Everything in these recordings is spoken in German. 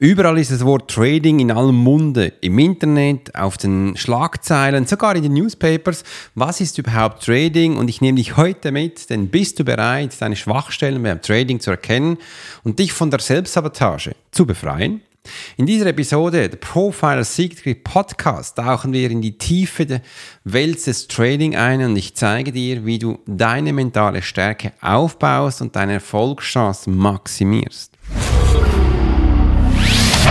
Überall ist das Wort Trading in allem Munde, im Internet, auf den Schlagzeilen, sogar in den Newspapers. Was ist überhaupt Trading? Und ich nehme dich heute mit, denn bist du bereit, deine Schwachstellen beim Trading zu erkennen und dich von der Selbstsabotage zu befreien? In dieser Episode, der Profiler Secret Podcast, tauchen wir in die Tiefe der Welt des Trading ein und ich zeige dir, wie du deine mentale Stärke aufbaust und deine Erfolgschancen maximierst.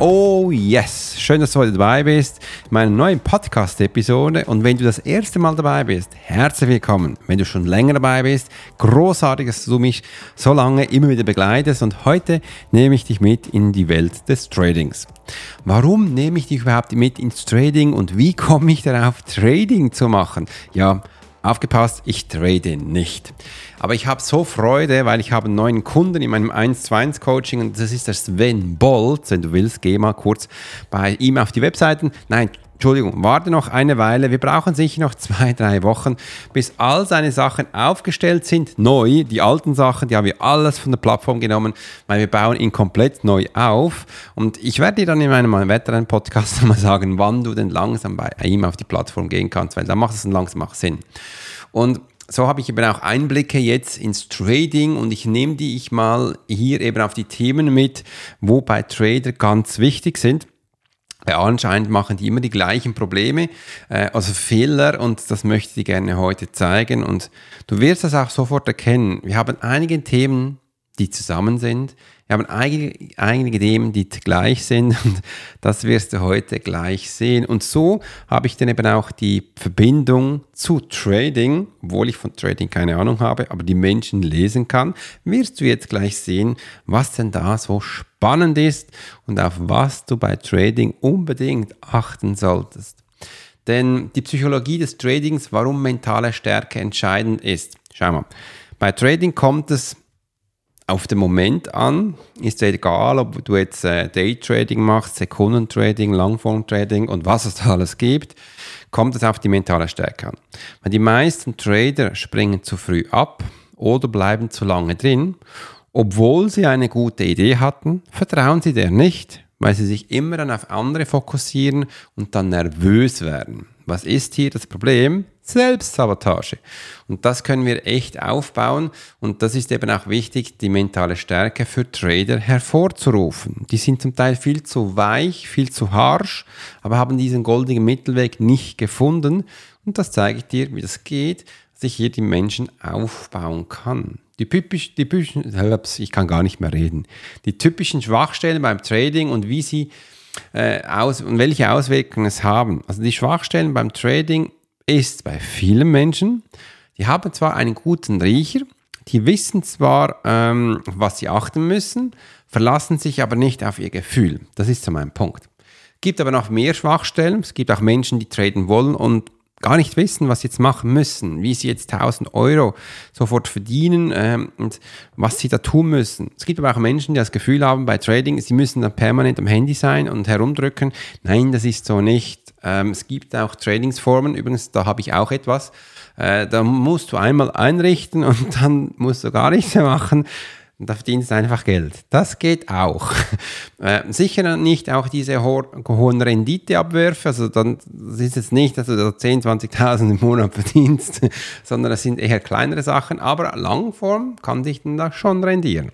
Oh yes, schön, dass du heute dabei bist in meiner neuen Podcast-Episode. Und wenn du das erste Mal dabei bist, herzlich willkommen. Wenn du schon länger dabei bist, großartig, dass du mich so lange immer wieder begleitest. Und heute nehme ich dich mit in die Welt des Tradings. Warum nehme ich dich überhaupt mit ins Trading und wie komme ich darauf, Trading zu machen? Ja, Aufgepasst, ich trade nicht. Aber ich habe so Freude, weil ich habe einen neuen Kunden in meinem 1 2 1 Coaching und das ist der Sven Bolt. Wenn du willst, geh mal kurz bei ihm auf die Webseiten. Nein, Entschuldigung, warte noch eine Weile. Wir brauchen sicher noch zwei, drei Wochen, bis all seine Sachen aufgestellt sind, neu. Die alten Sachen, die haben wir alles von der Plattform genommen, weil wir bauen ihn komplett neu auf. Und ich werde dir dann in meinem weiteren Podcast mal sagen, wann du denn langsam bei ihm auf die Plattform gehen kannst, weil da macht es dann langsam auch Sinn. Und so habe ich eben auch Einblicke jetzt ins Trading und ich nehme die ich mal hier eben auf die Themen mit, wo bei Trader ganz wichtig sind. Anscheinend machen die immer die gleichen Probleme, äh, also Fehler und das möchte ich gerne heute zeigen und du wirst das auch sofort erkennen. Wir haben einige Themen, die zusammen sind. Wir haben einige, einige Themen, die gleich sind und das wirst du heute gleich sehen. Und so habe ich dann eben auch die Verbindung zu Trading, obwohl ich von Trading keine Ahnung habe, aber die Menschen lesen kann, wirst du jetzt gleich sehen, was denn da so spannend ist und auf was du bei Trading unbedingt achten solltest. Denn die Psychologie des Tradings, warum mentale Stärke entscheidend ist. Schau mal, bei Trading kommt es auf den Moment an. Ist ja egal, ob du jetzt äh, Daytrading machst, Sekundentrading, Langform-Trading und was es da alles gibt, kommt es auf die mentale Stärke an. Weil die meisten Trader springen zu früh ab oder bleiben zu lange drin. Obwohl sie eine gute Idee hatten, vertrauen sie der nicht, weil sie sich immer dann auf andere fokussieren und dann nervös werden. Was ist hier das Problem? Selbstsabotage. Und das können wir echt aufbauen und das ist eben auch wichtig, die mentale Stärke für Trader hervorzurufen. Die sind zum Teil viel zu weich, viel zu harsch, aber haben diesen goldenen Mittelweg nicht gefunden und das zeige ich dir, wie das geht, dass ich hier die Menschen aufbauen kann. Die typisch, die typischen, ich kann gar nicht mehr reden. Die typischen Schwachstellen beim Trading und wie sie äh, aus und welche Auswirkungen es haben. Also die Schwachstellen beim Trading ist bei vielen Menschen, die haben zwar einen guten Riecher, die wissen zwar, ähm, was sie achten müssen, verlassen sich aber nicht auf ihr Gefühl. Das ist so mein Punkt. Es gibt aber noch mehr Schwachstellen. Es gibt auch Menschen, die traden wollen und gar nicht wissen, was sie jetzt machen müssen, wie sie jetzt 1000 Euro sofort verdienen ähm, und was sie da tun müssen. Es gibt aber auch Menschen, die das Gefühl haben bei Trading, sie müssen dann permanent am Handy sein und herumdrücken. Nein, das ist so nicht. Ähm, es gibt auch Tradingsformen, übrigens, da habe ich auch etwas. Äh, da musst du einmal einrichten und dann musst du gar nichts mehr machen. Da verdienst du einfach Geld. Das geht auch. Äh, sicher nicht auch diese ho hohen Renditeabwürfe. Also dann das ist jetzt nicht, dass du da 10.000, 20.000 im Monat verdienst, sondern das sind eher kleinere Sachen. Aber Langform kann dich dann da schon rendieren.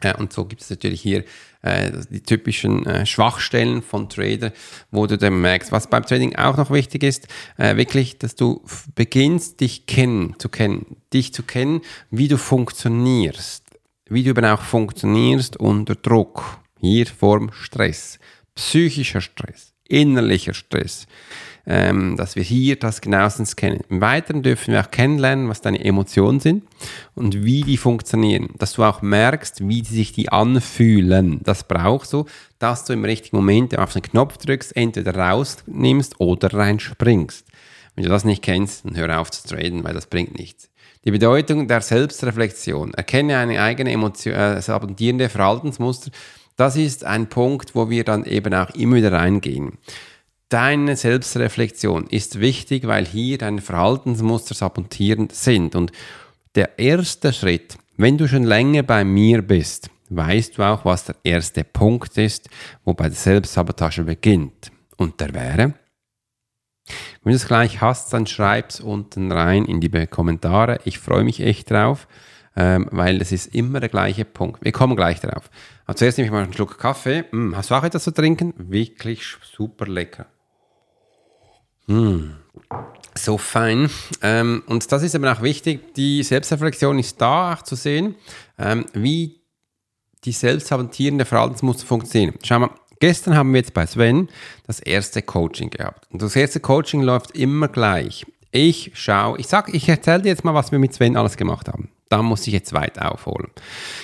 Äh, und so gibt es natürlich hier äh, die typischen äh, Schwachstellen von Trader, wo du dann merkst, was beim Trading auch noch wichtig ist, äh, wirklich, dass du beginnst, dich kennen, zu kennen, dich zu kennen, wie du funktionierst, wie du eben auch funktionierst unter Druck, hier Form Stress, psychischer Stress, innerlicher Stress ähm, dass wir hier das genauestens kennen. Im Weiteren dürfen wir auch kennenlernen, was deine Emotionen sind und wie die funktionieren. Dass du auch merkst, wie sich die anfühlen. Das brauchst du, dass du im richtigen Moment auf den Knopf drückst, entweder rausnimmst oder reinspringst. Wenn du das nicht kennst, dann hör auf zu traden, weil das bringt nichts. Die Bedeutung der Selbstreflexion. Erkenne eine eigene Emotion, äh, sabotierende Verhaltensmuster. Das ist ein Punkt, wo wir dann eben auch immer wieder reingehen. Deine Selbstreflexion ist wichtig, weil hier deine Verhaltensmuster sabotierend sind. Und der erste Schritt, wenn du schon länger bei mir bist, weißt du auch, was der erste Punkt ist, wo bei der Selbstsabotage beginnt. Und der wäre, wenn du es gleich hast, dann schreib es unten rein in die Kommentare. Ich freue mich echt drauf, ähm, weil es ist immer der gleiche Punkt. Wir kommen gleich drauf. Aber zuerst nehme ich mal einen Schluck Kaffee. Hm, hast du auch etwas zu trinken? Wirklich super lecker. Mm. So fein. Ähm, und das ist eben auch wichtig. Die Selbstreflexion ist da auch zu sehen, ähm, wie die selbstsabotierende Verhaltensmuster funktionieren. Schau mal, gestern haben wir jetzt bei Sven das erste Coaching gehabt. Und das erste Coaching läuft immer gleich. Ich schaue, ich sag, ich erzähle dir jetzt mal, was wir mit Sven alles gemacht haben. Da muss ich jetzt weit aufholen.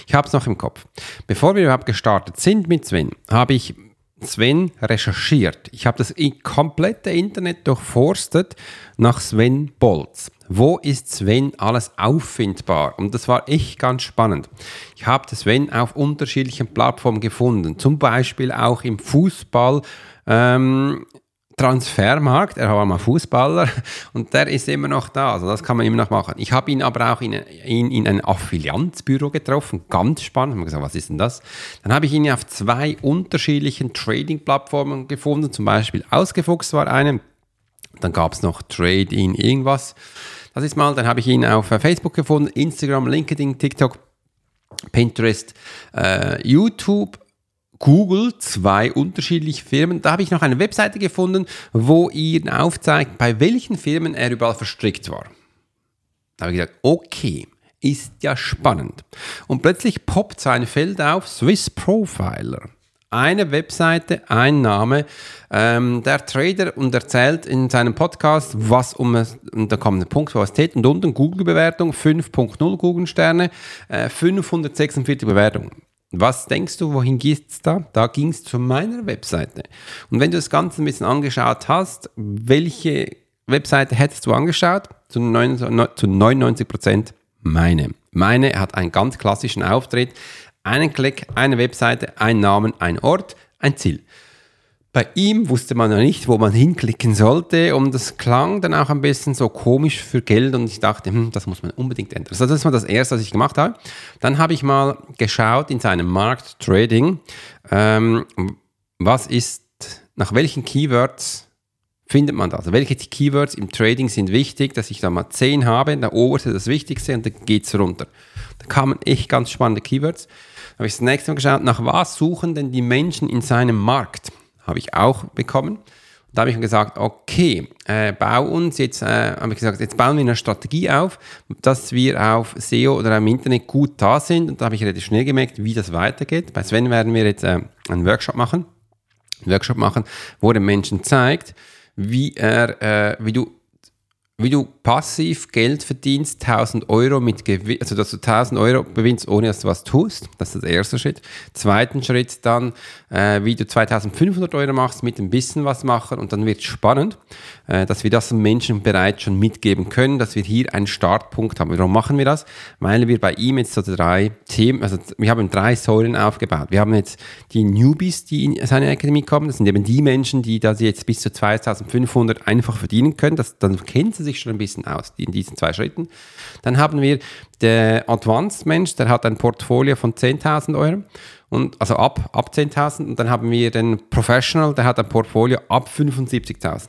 Ich habe es noch im Kopf. Bevor wir überhaupt gestartet sind mit Sven, habe ich Sven recherchiert. Ich habe das komplette Internet durchforstet nach Sven Bolz. Wo ist Sven alles auffindbar? Und das war echt ganz spannend. Ich habe Sven auf unterschiedlichen Plattformen gefunden, zum Beispiel auch im Fußball. Ähm, Transfermarkt, er war mal Fußballer und der ist immer noch da, also das kann man immer noch machen. Ich habe ihn aber auch in, in, in ein Affilianzbüro getroffen, ganz spannend, ich habe gesagt, was ist denn das? Dann habe ich ihn auf zwei unterschiedlichen Trading-Plattformen gefunden, zum Beispiel Ausgefuchst war eine, dann gab es noch Trade in irgendwas, das ist mal, dann habe ich ihn auf Facebook gefunden, Instagram, LinkedIn, TikTok, Pinterest, äh, YouTube Google zwei unterschiedliche Firmen. Da habe ich noch eine Webseite gefunden, wo ihr aufzeigt, bei welchen Firmen er überall verstrickt war. Da habe ich gesagt, okay, ist ja spannend. Und plötzlich poppt sein Feld auf, Swiss Profiler. Eine Webseite, ein Name, ähm, der Trader und erzählt in seinem Podcast, was um es, und da kommt ein Punkt, es steht, und unten Google-Bewertung, 5.0 Google-Sterne, äh, 546 Bewertungen. Was denkst du, wohin geht es da? Da ging es zu meiner Webseite. Und wenn du das Ganze ein bisschen angeschaut hast, welche Webseite hättest du angeschaut? Zu 99 Prozent meine. Meine hat einen ganz klassischen Auftritt. Einen Klick, eine Webseite, ein Namen, ein Ort, ein Ziel. Bei ihm wusste man ja nicht, wo man hinklicken sollte und das klang dann auch ein bisschen so komisch für Geld und ich dachte, hm, das muss man unbedingt ändern. Also das war das Erste, was ich gemacht habe. Dann habe ich mal geschaut in seinem Markt Trading, ähm, was ist, nach welchen Keywords findet man das? Welche Keywords im Trading sind wichtig, dass ich da mal 10 habe, der oberste das Wichtigste und dann geht es runter. Da kamen echt ganz spannende Keywords. Da habe ich das nächste Mal geschaut, nach was suchen denn die Menschen in seinem Markt? Habe ich auch bekommen. Und da habe ich gesagt, okay, äh, bau uns jetzt, äh, habe ich gesagt, jetzt bauen wir eine Strategie auf, dass wir auf SEO oder im Internet gut da sind. Und da habe ich relativ schnell gemerkt, wie das weitergeht. Bei Sven werden wir jetzt äh, einen Workshop machen, einen Workshop machen, wo den Menschen zeigt, wie er, äh, wie du wie du passiv Geld verdienst, 1000 Euro mit Gewinn, also dass du 1000 Euro gewinnst, ohne dass du was tust. Das ist der erste Schritt. Zweiten Schritt dann, äh, wie du 2500 Euro machst mit ein bisschen was machen und dann wird es spannend, äh, dass wir das Menschen bereits schon mitgeben können, dass wir hier einen Startpunkt haben. Warum machen wir das? Weil wir bei ihm jetzt so drei Themen, also wir haben drei Säulen aufgebaut. Wir haben jetzt die Newbies, die in seine Akademie kommen. Das sind eben die Menschen, die da jetzt bis zu 2500 einfach verdienen können. Das, dann kennen sie sich schon ein bisschen aus in diesen zwei Schritten. Dann haben wir der Advanced Mensch, der hat ein Portfolio von 10.000 Euro. und also ab, ab 10.000 und dann haben wir den Professional, der hat ein Portfolio ab 10.000 und dann haben wir den Professional, der hat ein Portfolio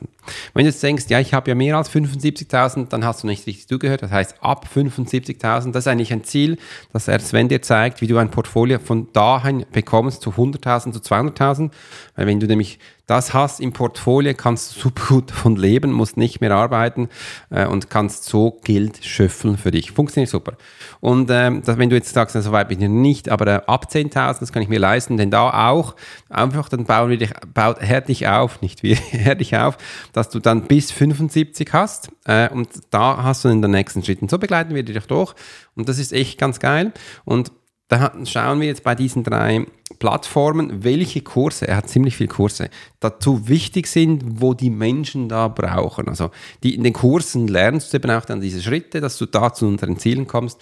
ab 75.000. Wenn du jetzt denkst, ja, ich habe ja mehr als 75.000, dann hast du nicht richtig zugehört. Das heißt, ab 75.000, das ist eigentlich ein Ziel, dass er Sven dir zeigt, wie du ein Portfolio von dahin bekommst zu 100.000, zu 200.000. Weil wenn du nämlich das hast im Portfolio, kannst du super gut davon leben, musst nicht mehr arbeiten äh, und kannst so Geld schöpfen für dich. Funktioniert super. Und ähm, das, wenn du jetzt sagst, so weit bin ich nicht, aber äh, ab 10.000, das kann ich mir leisten, denn da auch, einfach dann bauen wir dich, baut, hör dich auf, nicht wir, hör dich auf, dass du dann bis 75 hast äh, und da hast du in den nächsten Schritten. So begleiten wir dich durch und das ist echt ganz geil und da schauen wir jetzt bei diesen drei Plattformen, welche Kurse, er hat ziemlich viele Kurse, dazu wichtig sind, wo die Menschen da brauchen. Also die, in den Kursen lernst du eben auch dann diese Schritte, dass du da zu unseren Zielen kommst,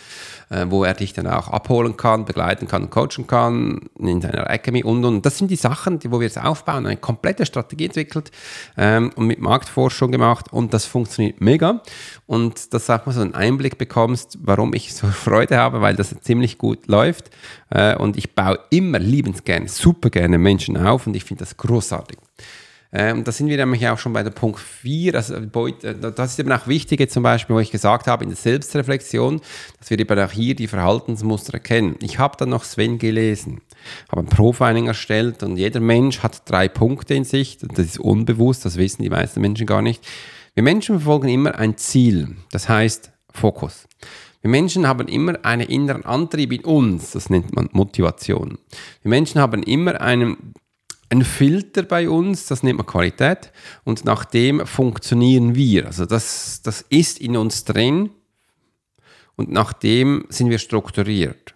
äh, wo er dich dann auch abholen kann, begleiten kann, coachen kann, in seiner Academy und und. Das sind die Sachen, die, wo wir jetzt aufbauen, eine komplette Strategie entwickelt ähm, und mit Marktforschung gemacht und das funktioniert mega. Und dass auch mal so einen Einblick bekommst, warum ich so Freude habe, weil das ziemlich gut läuft. Äh, und ich baue immer liebend gerne, super gerne Menschen auf und ich finde das großartig. Ähm, da sind wir nämlich auch schon bei der Punkt 4. Also, äh, das ist eben auch wichtig, zum Beispiel, wo ich gesagt habe, in der Selbstreflexion, dass wir eben auch hier die Verhaltensmuster erkennen. Ich habe dann noch Sven gelesen, habe ein Profiling erstellt und jeder Mensch hat drei Punkte in sich. Das ist unbewusst, das wissen die meisten Menschen gar nicht. Wir Menschen verfolgen immer ein Ziel, das heißt Fokus. Wir Menschen haben immer einen inneren Antrieb in uns, das nennt man Motivation. Wir Menschen haben immer einen, einen Filter bei uns, das nennt man Qualität, und nach dem funktionieren wir. Also das, das ist in uns drin und nach dem sind wir strukturiert.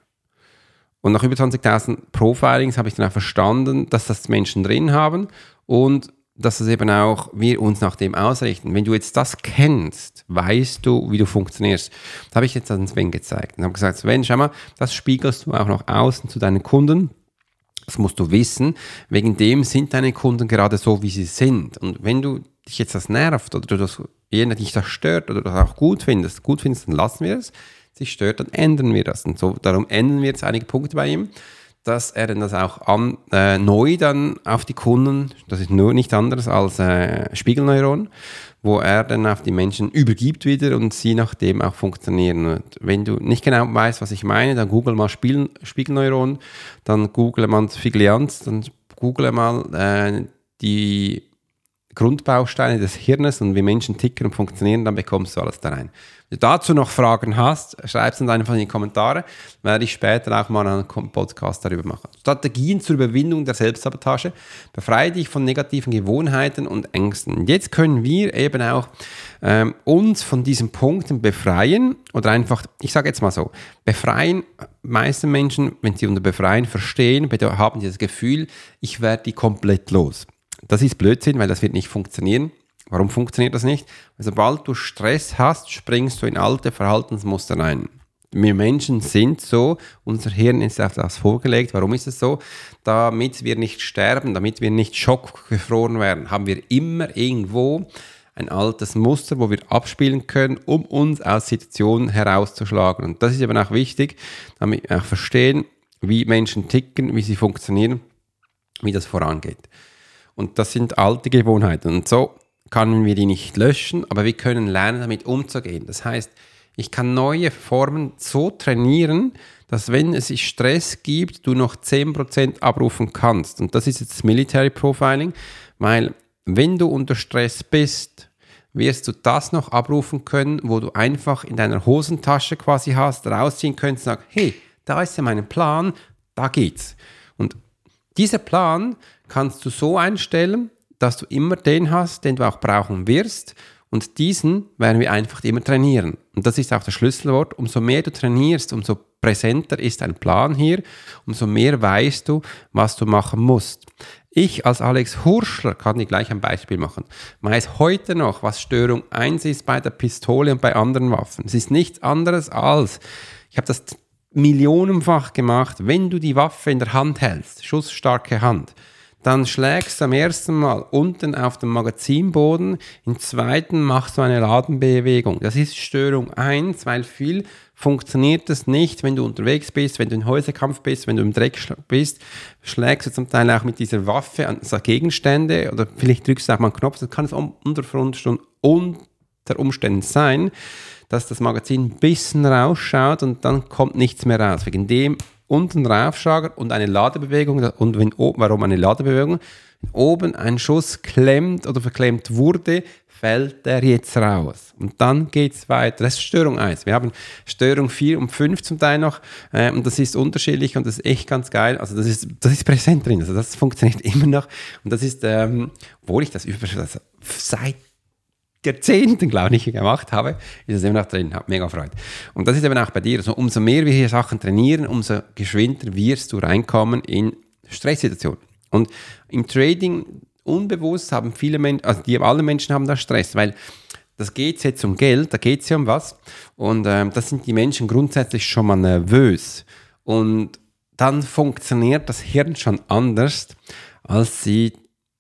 Und nach über 20.000 Profilings habe ich dann auch verstanden, dass das Menschen drin haben und dass es eben auch wir uns nach dem ausrichten. Wenn du jetzt das kennst, weißt du, wie du funktionierst. Das habe ich jetzt an Sven gezeigt und habe gesagt, Sven, schau mal, das spiegelst du auch noch außen zu deinen Kunden. Das musst du wissen. Wegen dem sind deine Kunden gerade so, wie sie sind. Und wenn du dich jetzt das nervt oder du das, jener dich das stört oder du das auch gut findest, gut findest, dann lassen wir es. Sich stört, dann ändern wir das. Und so, darum ändern wir jetzt einige Punkte bei ihm dass er das auch an, äh, neu dann auf die Kunden, das ist nur nicht anderes als äh, Spiegelneuron, wo er dann auf die Menschen übergibt wieder und sie nach dem auch funktionieren. Und wenn du nicht genau weißt, was ich meine, dann google mal Spiegel, Spiegelneuron, dann google mal Figlianz, dann google mal äh, die Grundbausteine des Hirnes und wie Menschen ticken und funktionieren, dann bekommst du alles da rein. Wenn du dazu noch Fragen hast, schreib es uns einfach in die Kommentare. Werde ich später auch mal einen Podcast darüber machen. Strategien zur Überwindung der Selbstsabotage. Befreie dich von negativen Gewohnheiten und Ängsten. Jetzt können wir eben auch ähm, uns von diesen Punkten befreien oder einfach, ich sage jetzt mal so, befreien. Meiste Menschen, wenn sie unter Befreien verstehen, haben sie das Gefühl, ich werde die komplett los. Das ist Blödsinn, weil das wird nicht funktionieren. Warum funktioniert das nicht? Sobald du Stress hast, springst du in alte Verhaltensmuster rein. Wir Menschen sind so, unser Hirn ist auf das vorgelegt. Warum ist es so? Damit wir nicht sterben, damit wir nicht schockgefroren werden, haben wir immer irgendwo ein altes Muster, wo wir abspielen können, um uns aus Situationen herauszuschlagen. Und das ist eben auch wichtig, damit wir auch verstehen, wie Menschen ticken, wie sie funktionieren, wie das vorangeht. Und das sind alte Gewohnheiten. Und so können wir die nicht löschen, aber wir können lernen, damit umzugehen. Das heißt, ich kann neue Formen so trainieren, dass wenn es Stress gibt, du noch 10% abrufen kannst. Und das ist jetzt Military Profiling, weil wenn du unter Stress bist, wirst du das noch abrufen können, wo du einfach in deiner Hosentasche quasi hast, rausziehen könntest und sagen, hey, da ist ja mein Plan, da geht's. Und dieser Plan kannst du so einstellen, dass du immer den hast, den du auch brauchen wirst. Und diesen werden wir einfach immer trainieren. Und das ist auch das Schlüsselwort. Umso mehr du trainierst, umso präsenter ist ein Plan hier, umso mehr weißt du, was du machen musst. Ich als Alex Hurschler kann dir gleich ein Beispiel machen. Weiß heute noch, was Störung 1 ist bei der Pistole und bei anderen Waffen. Es ist nichts anderes als, ich habe das millionenfach gemacht, wenn du die Waffe in der Hand hältst, schussstarke Hand, dann schlägst du am ersten Mal unten auf den Magazinboden, im zweiten machst du eine Ladenbewegung. Das ist Störung 1, weil viel funktioniert das nicht, wenn du unterwegs bist, wenn du im Häuserkampf bist, wenn du im Dreck bist, schlägst du zum Teil auch mit dieser Waffe an Gegenstände oder vielleicht drückst du auch mal einen Knopf, das kann es unter, unter Umständen sein, dass das Magazin ein bisschen rausschaut und dann kommt nichts mehr raus. Wegen dem unten raufschlagen und eine Ladebewegung. Und wenn, warum eine Ladebewegung? Wenn oben ein Schuss klemmt oder verklemmt wurde, fällt der jetzt raus. Und dann geht es weiter. Das ist Störung 1. Wir haben Störung 4 und 5 zum Teil noch. Äh, und das ist unterschiedlich und das ist echt ganz geil. Also das ist, das ist präsent drin. Also das funktioniert immer noch. Und das ist, ähm, obwohl ich das über, also seit Jahrzehnten, glaube ich, gemacht habe, ist es immer noch drin. Hat mega Freude. Und das ist eben auch bei dir. Also umso mehr wir hier Sachen trainieren, umso geschwinder wirst du reinkommen in Stresssituationen. Und im Trading unbewusst haben viele Menschen, also die, alle Menschen haben da Stress, weil das geht jetzt um Geld, da geht es ja um was. Und ähm, das sind die Menschen grundsätzlich schon mal nervös. Und dann funktioniert das Hirn schon anders, als sie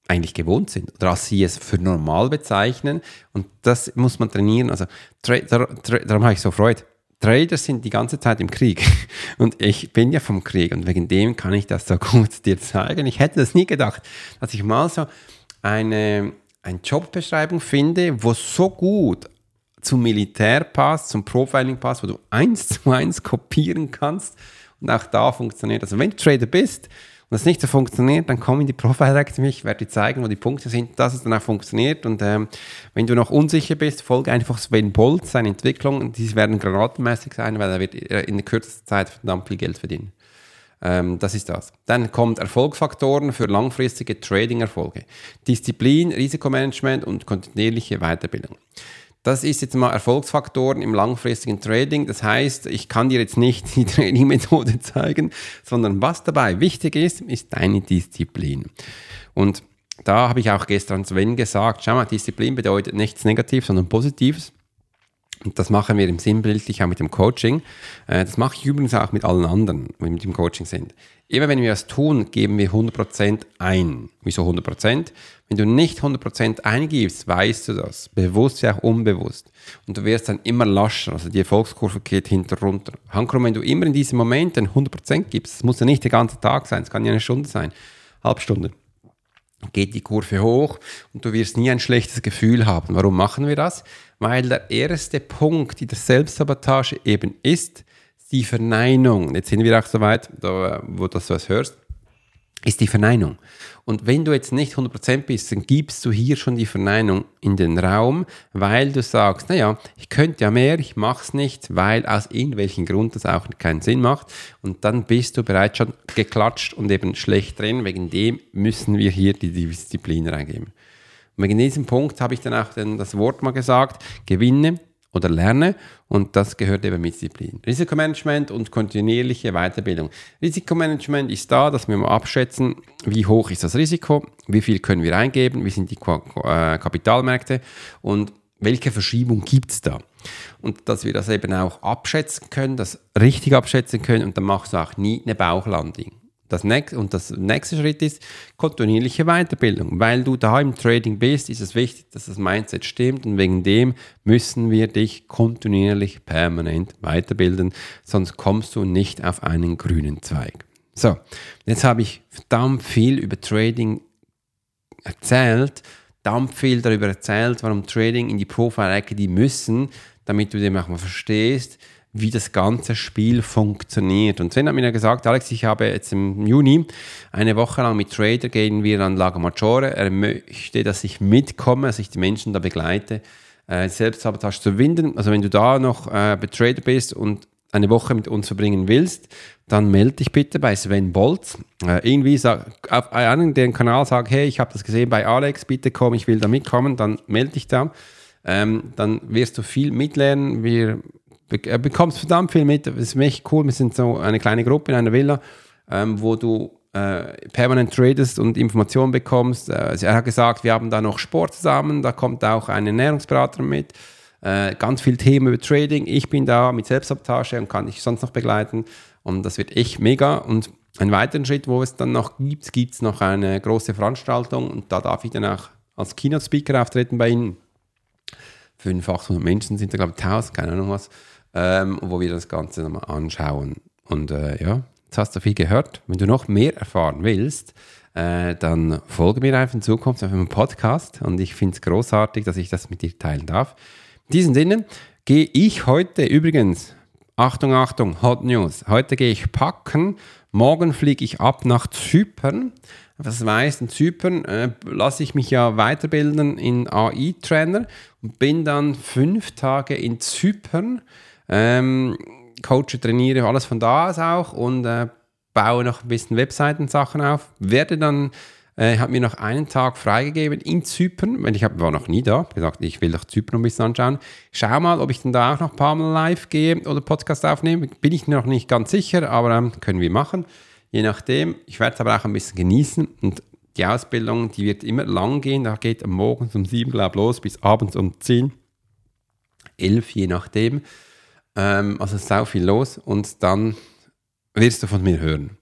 eigentlich gewohnt sind oder als sie es für normal bezeichnen. Und das muss man trainieren. Also darum habe ich so Freude. Trader sind die ganze Zeit im Krieg und ich bin ja vom Krieg und wegen dem kann ich das so gut dir zeigen. Ich hätte das nie gedacht, dass ich mal so eine, eine Jobbeschreibung finde, wo so gut zum Militär passt, zum Profiling passt, wo du eins zu eins kopieren kannst und auch da funktioniert. Also wenn du Trader bist, und das nicht so funktioniert, dann komm in die Profile Academy, ich werde dir zeigen, wo die Punkte sind, dass es dann auch funktioniert. Und ähm, wenn du noch unsicher bist, folge einfach Sven Bolt, seine Entwicklung. Die werden granatenmäßig sein, weil er wird äh, in der kürzesten Zeit verdammt viel Geld verdienen. Ähm, das ist das. Dann kommt Erfolgsfaktoren für langfristige Trading-Erfolge. Disziplin, Risikomanagement und kontinuierliche Weiterbildung. Das ist jetzt mal Erfolgsfaktoren im langfristigen Trading. Das heißt, ich kann dir jetzt nicht die Trading-Methode zeigen, sondern was dabei wichtig ist, ist deine Disziplin. Und da habe ich auch gestern Sven gesagt, schau mal, Disziplin bedeutet nichts Negatives, sondern Positives. Und das machen wir im Sinnbildlich auch mit dem Coaching. Äh, das mache ich übrigens auch mit allen anderen, die mit dem Coaching sind. Immer wenn wir das tun, geben wir 100% ein. Wieso 100%? Wenn du nicht 100% eingibst, weißt du das, bewusst wie auch unbewusst. Und du wirst dann immer lascher, also die Erfolgskurve geht hinter runter. Hankrum, wenn du immer in diesem Moment 100% gibst, das muss ja nicht der ganze Tag sein, es kann ja eine Stunde sein, halbe Stunde, geht die Kurve hoch und du wirst nie ein schlechtes Gefühl haben. Warum machen wir das? Weil der erste Punkt in der Selbstsabotage eben ist die Verneinung. Jetzt sind wir auch so weit, da, wo du das hörst ist die Verneinung. Und wenn du jetzt nicht 100% bist, dann gibst du hier schon die Verneinung in den Raum, weil du sagst, naja, ich könnte ja mehr, ich mache es nicht, weil aus irgendwelchen Grund das auch keinen Sinn macht. Und dann bist du bereits schon geklatscht und eben schlecht drin. Wegen dem müssen wir hier die Disziplin reingeben. Und wegen diesem Punkt habe ich dann auch das Wort mal gesagt, gewinne oder lerne und das gehört eben mit Disziplin. Risikomanagement und kontinuierliche Weiterbildung. Risikomanagement ist da, dass wir mal abschätzen, wie hoch ist das Risiko, wie viel können wir eingeben, wie sind die äh, Kapitalmärkte und welche Verschiebung gibt es da. Und dass wir das eben auch abschätzen können, das richtig abschätzen können und dann machst du auch nie eine Bauchlanding. Das nächste, und das nächste Schritt ist kontinuierliche Weiterbildung. Weil du da im Trading bist, ist es wichtig, dass das Mindset stimmt und wegen dem müssen wir dich kontinuierlich permanent weiterbilden, sonst kommst du nicht auf einen grünen Zweig. So, jetzt habe ich verdammt viel über Trading erzählt, verdammt viel darüber erzählt, warum Trading in die Profile-Ecke die müssen, damit du dem auch mal verstehst, wie das ganze Spiel funktioniert. Und Sven hat mir ja gesagt, Alex, ich habe jetzt im Juni eine Woche lang mit Trader gehen wir an Lago Maggiore. Er möchte, dass ich mitkomme, dass ich die Menschen da begleite, äh, Selbstsabotage zu winden. Also wenn du da noch äh, bei Trader bist und eine Woche mit uns verbringen willst, dann melde dich bitte bei Sven Bolz. Äh, irgendwie sag, auf einen den Kanal sag, hey, ich habe das gesehen bei Alex, bitte komm, ich will da mitkommen, dann melde dich da. Ähm, dann wirst du viel mitlernen. Wir er bekommst verdammt viel mit. Das ist echt cool. Wir sind so eine kleine Gruppe in einer Villa, ähm, wo du äh, permanent tradest und Informationen bekommst. Äh, er hat gesagt, wir haben da noch Sport zusammen, da kommt auch ein Ernährungsberater mit. Äh, ganz viel Themen über Trading. Ich bin da mit Selbstsabotage und kann dich sonst noch begleiten. Und das wird echt mega. Und einen weiteren Schritt, wo es dann noch gibt, gibt es noch eine große Veranstaltung und da darf ich dann auch als Keynote-Speaker auftreten bei Ihnen. 500, 800 Menschen sind da, glaube ich, 1000, keine Ahnung was. Ähm, wo wir das Ganze nochmal anschauen. Und äh, ja, jetzt hast du viel gehört. Wenn du noch mehr erfahren willst, äh, dann folge mir einfach in Zukunft auf meinem Podcast. Und ich finde es großartig, dass ich das mit dir teilen darf. In diesem Sinne gehe ich heute übrigens, Achtung, Achtung, Hot News. Heute gehe ich packen. Morgen fliege ich ab nach Zypern. Das heißt, in Zypern äh, lasse ich mich ja weiterbilden in AI-Trainer und bin dann fünf Tage in Zypern ähm, coache, trainiere alles von da aus auch und äh, baue noch ein bisschen Webseiten-Sachen auf. Werde dann, äh, habe mir noch einen Tag freigegeben in Zypern, weil ich hab, war noch nie da, habe gesagt, ich will doch Zypern ein bisschen anschauen. Schau mal, ob ich dann da auch noch ein paar Mal live gehe oder Podcast aufnehme. Bin ich noch nicht ganz sicher, aber ähm, können wir machen. Je nachdem. Ich werde es aber auch ein bisschen genießen und die Ausbildung, die wird immer lang gehen. Da geht morgens um sieben, glaube ich, los, bis abends um zehn, elf, je nachdem. Ähm, also ist auch viel los und dann wirst du von mir hören.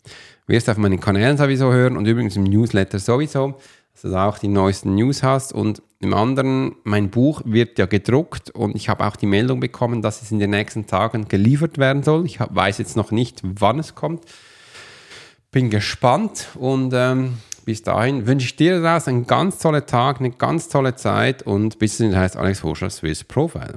Wirst auf meinen Kanälen sowieso hören und übrigens im Newsletter sowieso, dass du auch die neuesten News hast. Und im anderen, mein Buch wird ja gedruckt und ich habe auch die Meldung bekommen, dass es in den nächsten Tagen geliefert werden soll. Ich weiß jetzt noch nicht, wann es kommt. Bin gespannt und ähm, bis dahin wünsche ich dir daraus einen ganz tollen Tag, eine ganz tolle Zeit und bis dahin heißt Alex Forscher Swiss Profiler.